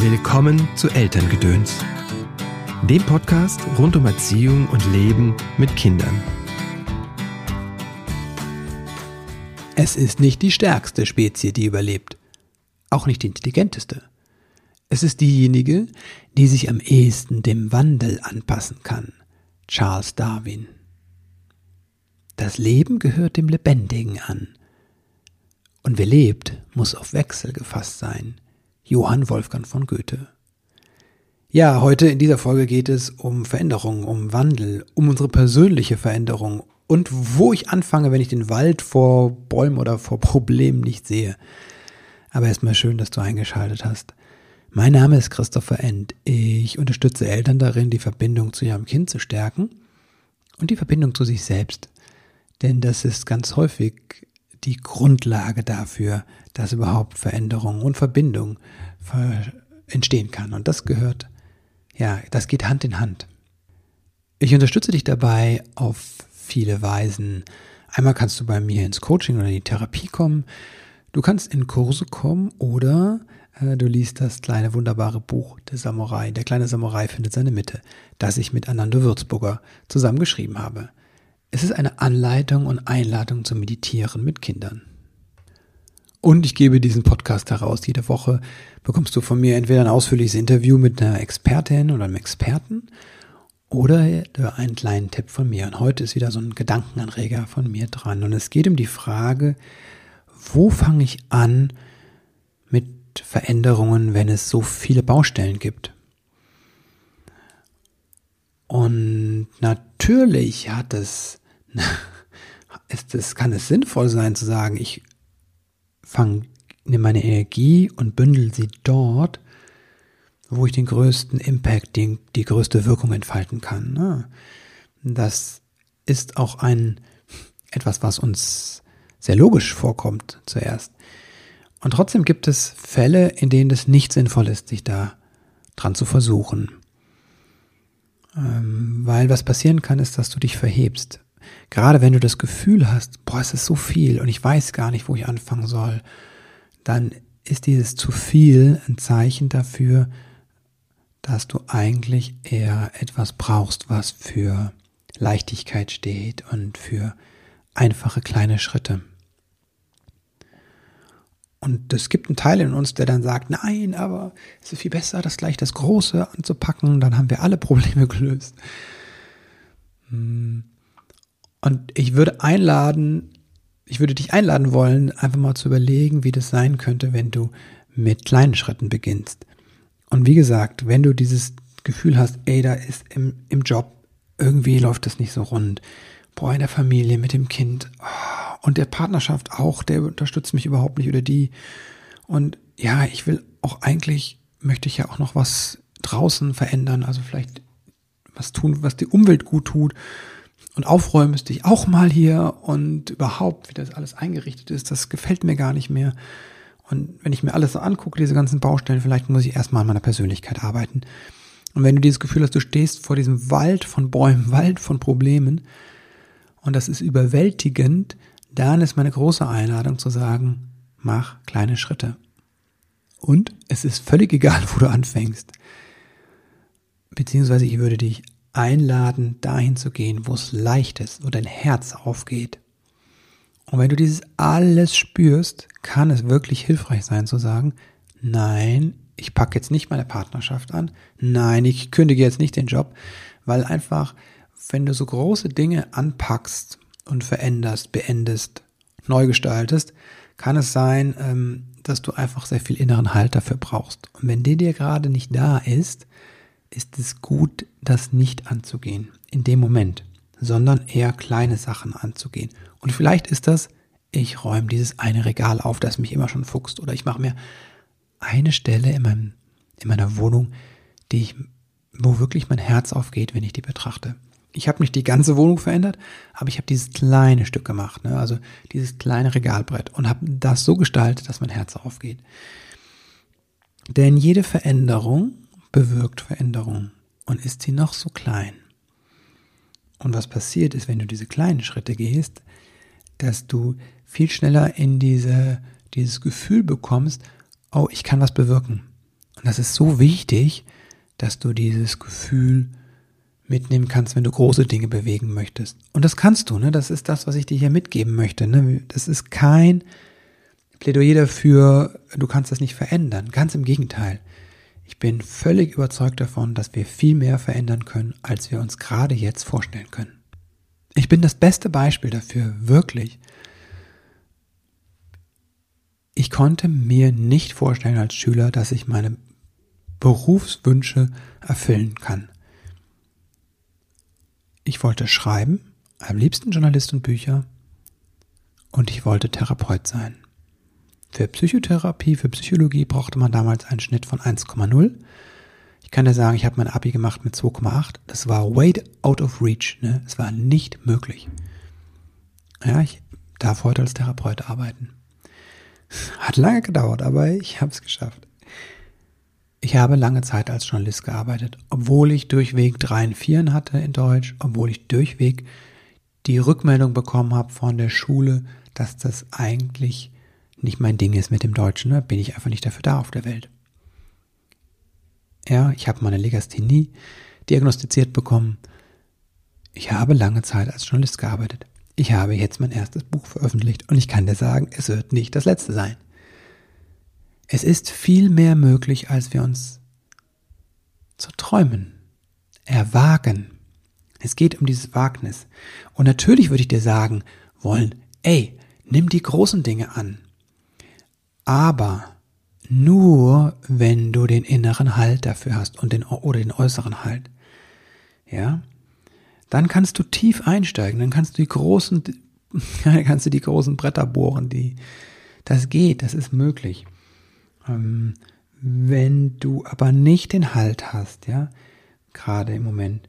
Willkommen zu Elterngedöns, dem Podcast rund um Erziehung und Leben mit Kindern. Es ist nicht die stärkste Spezie, die überlebt, auch nicht die intelligenteste. Es ist diejenige, die sich am ehesten dem Wandel anpassen kann. Charles Darwin. Das Leben gehört dem Lebendigen an. Und wer lebt, muss auf Wechsel gefasst sein. Johann Wolfgang von Goethe. Ja, heute in dieser Folge geht es um Veränderung, um Wandel, um unsere persönliche Veränderung und wo ich anfange, wenn ich den Wald vor Bäumen oder vor Problemen nicht sehe. Aber erstmal schön, dass du eingeschaltet hast. Mein Name ist Christopher End. Ich unterstütze Eltern darin, die Verbindung zu ihrem Kind zu stärken und die Verbindung zu sich selbst. Denn das ist ganz häufig die Grundlage dafür, dass überhaupt Veränderung und Verbindung entstehen kann. Und das gehört, ja, das geht Hand in Hand. Ich unterstütze dich dabei auf viele Weisen. Einmal kannst du bei mir ins Coaching oder in die Therapie kommen. Du kannst in Kurse kommen oder äh, du liest das kleine wunderbare Buch Der Samurai. Der kleine Samurai findet seine Mitte, das ich mit Anando Würzburger zusammen geschrieben habe. Es ist eine Anleitung und Einladung zum Meditieren mit Kindern. Und ich gebe diesen Podcast heraus. Jede Woche bekommst du von mir entweder ein ausführliches Interview mit einer Expertin oder einem Experten oder einen kleinen Tipp von mir. Und heute ist wieder so ein Gedankenanreger von mir dran. Und es geht um die Frage, wo fange ich an mit Veränderungen, wenn es so viele Baustellen gibt? Und natürlich hat es, ist es, kann es sinnvoll sein zu sagen, ich fange, nehme meine Energie und bündel sie dort, wo ich den größten Impact, die, die größte Wirkung entfalten kann. Ne? Das ist auch ein, etwas, was uns sehr logisch vorkommt zuerst. Und trotzdem gibt es Fälle, in denen es nicht sinnvoll ist, sich da dran zu versuchen. Ähm, weil was passieren kann, ist, dass du dich verhebst. Gerade wenn du das Gefühl hast, boah, es ist so viel und ich weiß gar nicht, wo ich anfangen soll, dann ist dieses zu viel ein Zeichen dafür, dass du eigentlich eher etwas brauchst, was für Leichtigkeit steht und für einfache kleine Schritte. Und es gibt einen Teil in uns, der dann sagt, nein, aber es ist viel besser, das gleich das Große anzupacken, dann haben wir alle Probleme gelöst. Hm. Und ich würde einladen, ich würde dich einladen wollen, einfach mal zu überlegen, wie das sein könnte, wenn du mit kleinen Schritten beginnst. Und wie gesagt, wenn du dieses Gefühl hast, ey, da ist im, im Job, irgendwie läuft das nicht so rund. Boah, in der Familie, mit dem Kind, oh, und der Partnerschaft auch, der unterstützt mich überhaupt nicht oder die. Und ja, ich will auch eigentlich, möchte ich ja auch noch was draußen verändern, also vielleicht was tun, was die Umwelt gut tut. Und aufräumen müsste ich auch mal hier und überhaupt, wie das alles eingerichtet ist, das gefällt mir gar nicht mehr. Und wenn ich mir alles so angucke, diese ganzen Baustellen, vielleicht muss ich erstmal an meiner Persönlichkeit arbeiten. Und wenn du dieses Gefühl hast, du stehst vor diesem Wald von Bäumen, Wald von Problemen, und das ist überwältigend, dann ist meine große Einladung zu sagen, mach kleine Schritte. Und es ist völlig egal, wo du anfängst. Beziehungsweise ich würde dich einladen, dahin zu gehen, wo es leicht ist, wo dein Herz aufgeht. Und wenn du dieses alles spürst, kann es wirklich hilfreich sein zu sagen, nein, ich packe jetzt nicht meine Partnerschaft an, nein, ich kündige jetzt nicht den Job, weil einfach, wenn du so große Dinge anpackst, und veränderst, beendest, neu gestaltest, kann es sein, ähm, dass du einfach sehr viel inneren Halt dafür brauchst. Und wenn der dir gerade nicht da ist, ist es gut, das nicht anzugehen in dem Moment, sondern eher kleine Sachen anzugehen. Und vielleicht ist das, ich räume dieses eine Regal auf, das mich immer schon fuchst, oder ich mache mir eine Stelle in, meinem, in meiner Wohnung, die ich, wo wirklich mein Herz aufgeht, wenn ich die betrachte ich habe nicht die ganze Wohnung verändert, aber ich habe dieses kleine Stück gemacht, ne? also dieses kleine Regalbrett und habe das so gestaltet, dass mein Herz aufgeht. Denn jede Veränderung bewirkt Veränderung und ist sie noch so klein. Und was passiert ist, wenn du diese kleinen Schritte gehst, dass du viel schneller in diese, dieses Gefühl bekommst, oh, ich kann was bewirken. Und das ist so wichtig, dass du dieses Gefühl mitnehmen kannst, wenn du große Dinge bewegen möchtest. Und das kannst du, ne? Das ist das, was ich dir hier mitgeben möchte. Ne? Das ist kein Plädoyer dafür, du kannst das nicht verändern. Ganz im Gegenteil. Ich bin völlig überzeugt davon, dass wir viel mehr verändern können, als wir uns gerade jetzt vorstellen können. Ich bin das beste Beispiel dafür, wirklich. Ich konnte mir nicht vorstellen als Schüler, dass ich meine Berufswünsche erfüllen kann. Ich wollte schreiben, am liebsten Journalist und Bücher, und ich wollte Therapeut sein. Für Psychotherapie, für Psychologie brauchte man damals einen Schnitt von 1,0. Ich kann dir sagen, ich habe mein Abi gemacht mit 2,8. Das war way out of reach. Ne? Es war nicht möglich. Ja, ich darf heute als Therapeut arbeiten. Hat lange gedauert, aber ich habe es geschafft. Ich habe lange Zeit als Journalist gearbeitet, obwohl ich durchweg dreien Vieren hatte in Deutsch, obwohl ich durchweg die Rückmeldung bekommen habe von der Schule, dass das eigentlich nicht mein Ding ist mit dem Deutschen, ne? bin ich einfach nicht dafür da auf der Welt. Ja, ich habe meine Legasthenie diagnostiziert bekommen. Ich habe lange Zeit als Journalist gearbeitet. Ich habe jetzt mein erstes Buch veröffentlicht und ich kann dir sagen, es wird nicht das letzte sein. Es ist viel mehr möglich, als wir uns zu träumen, erwagen. Es geht um dieses Wagnis. Und natürlich würde ich dir sagen wollen, ey, nimm die großen Dinge an aber nur wenn du den inneren Halt dafür hast und den oder den äußeren Halt. Ja? Dann kannst du tief einsteigen, dann kannst du die großen kannst du die großen Bretter bohren, die das geht, das ist möglich. Ähm, wenn du aber nicht den Halt hast, ja, gerade im Moment,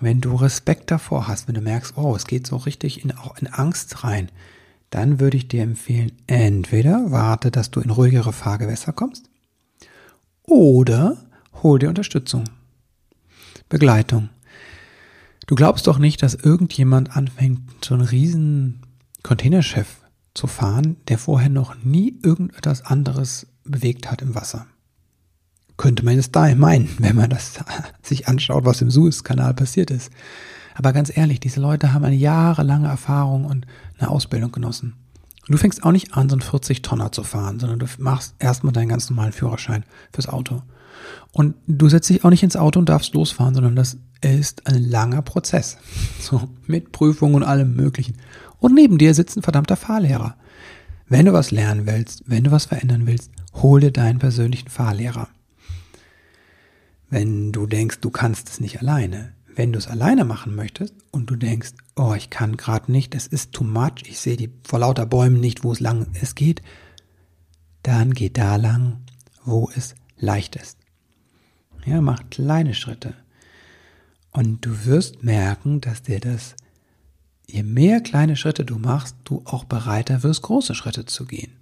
wenn du Respekt davor hast, wenn du merkst, oh, es geht so richtig in, auch in Angst rein, dann würde ich dir empfehlen, entweder warte, dass du in ruhigere Fahrgewässer kommst oder hol dir Unterstützung, Begleitung. Du glaubst doch nicht, dass irgendjemand anfängt, so einen riesen Containerschiff zu fahren, der vorher noch nie irgendetwas anderes bewegt hat im Wasser. Könnte man es da meinen, wenn man das sich anschaut, was im Suezkanal passiert ist. Aber ganz ehrlich, diese Leute haben eine jahrelange Erfahrung und eine Ausbildung genossen. du fängst auch nicht an, so einen 40-Tonner zu fahren, sondern du machst erstmal deinen ganz normalen Führerschein fürs Auto. Und du setzt dich auch nicht ins Auto und darfst losfahren, sondern das ist ein langer Prozess. So, mit Prüfungen und allem Möglichen. Und neben dir sitzt ein verdammter Fahrlehrer. Wenn du was lernen willst, wenn du was verändern willst, hol dir deinen persönlichen Fahrlehrer. Wenn du denkst, du kannst es nicht alleine, wenn du es alleine machen möchtest und du denkst, oh, ich kann gerade nicht, es ist too much, ich sehe die vor lauter Bäumen nicht, wo es lang es geht, dann geh da lang, wo es leicht ist. Ja, mach kleine Schritte. Und du wirst merken, dass dir das, je mehr kleine Schritte du machst, du auch bereiter wirst, große Schritte zu gehen.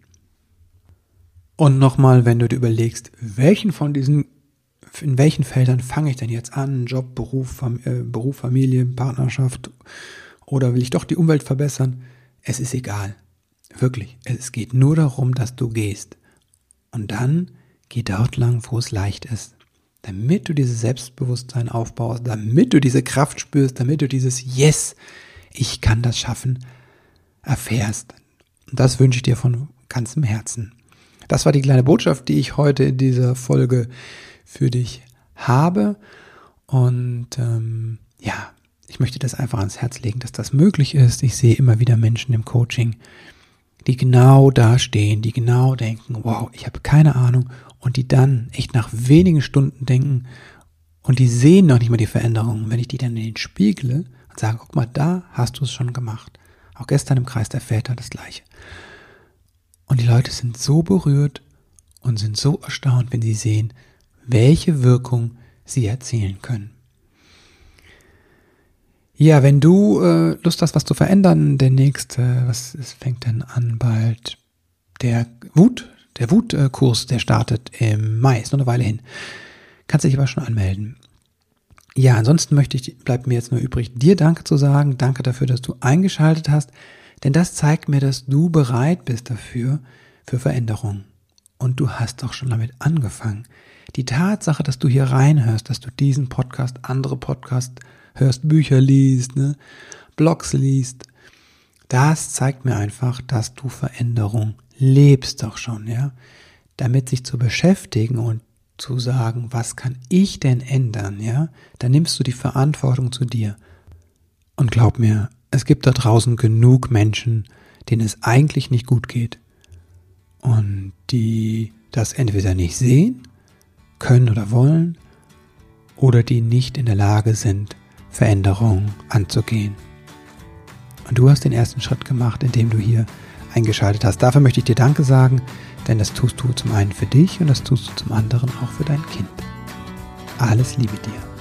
Und nochmal, wenn du dir überlegst, welchen von diesen in welchen Feldern fange ich denn jetzt an? Job, Beruf, Fam äh, Beruf, Familie, Partnerschaft oder will ich doch die Umwelt verbessern? Es ist egal. Wirklich. Es geht nur darum, dass du gehst. Und dann geh dort lang, wo es leicht ist. Damit du dieses Selbstbewusstsein aufbaust, damit du diese Kraft spürst, damit du dieses Yes, ich kann das schaffen, erfährst. Und das wünsche ich dir von ganzem Herzen. Das war die kleine Botschaft, die ich heute in dieser Folge für dich habe. Und ähm, ja, ich möchte das einfach ans Herz legen, dass das möglich ist. Ich sehe immer wieder Menschen im Coaching, die genau da stehen, die genau denken, wow, ich habe keine Ahnung. Und die dann echt nach wenigen Stunden denken und die sehen noch nicht mal die Veränderungen. Wenn ich die dann in den spiegle und sage, guck mal, da hast du es schon gemacht. Auch gestern im Kreis der Väter das gleiche. Und die Leute sind so berührt und sind so erstaunt, wenn sie sehen, welche Wirkung sie erzielen können. Ja, wenn du äh, Lust hast, was zu verändern, der nächste, was ist, fängt denn an bald? Der Wut, der Wutkurs, der startet im Mai, ist noch eine Weile hin. Kannst dich aber schon anmelden. Ja, ansonsten möchte ich, bleibt mir jetzt nur übrig, dir Danke zu sagen. Danke dafür, dass du eingeschaltet hast, denn das zeigt mir, dass du bereit bist dafür, für Veränderung. und du hast doch schon damit angefangen. Die Tatsache, dass du hier reinhörst, dass du diesen Podcast, andere Podcasts hörst, Bücher liest, ne, Blogs liest, das zeigt mir einfach, dass du Veränderung lebst doch schon, ja. Damit sich zu beschäftigen und zu sagen, was kann ich denn ändern, ja, dann nimmst du die Verantwortung zu dir. Und glaub mir, es gibt da draußen genug Menschen, denen es eigentlich nicht gut geht und die das entweder nicht sehen, können oder wollen oder die nicht in der Lage sind, Veränderungen anzugehen. Und du hast den ersten Schritt gemacht, indem du hier eingeschaltet hast. Dafür möchte ich dir Danke sagen, denn das tust du zum einen für dich und das tust du zum anderen auch für dein Kind. Alles Liebe dir.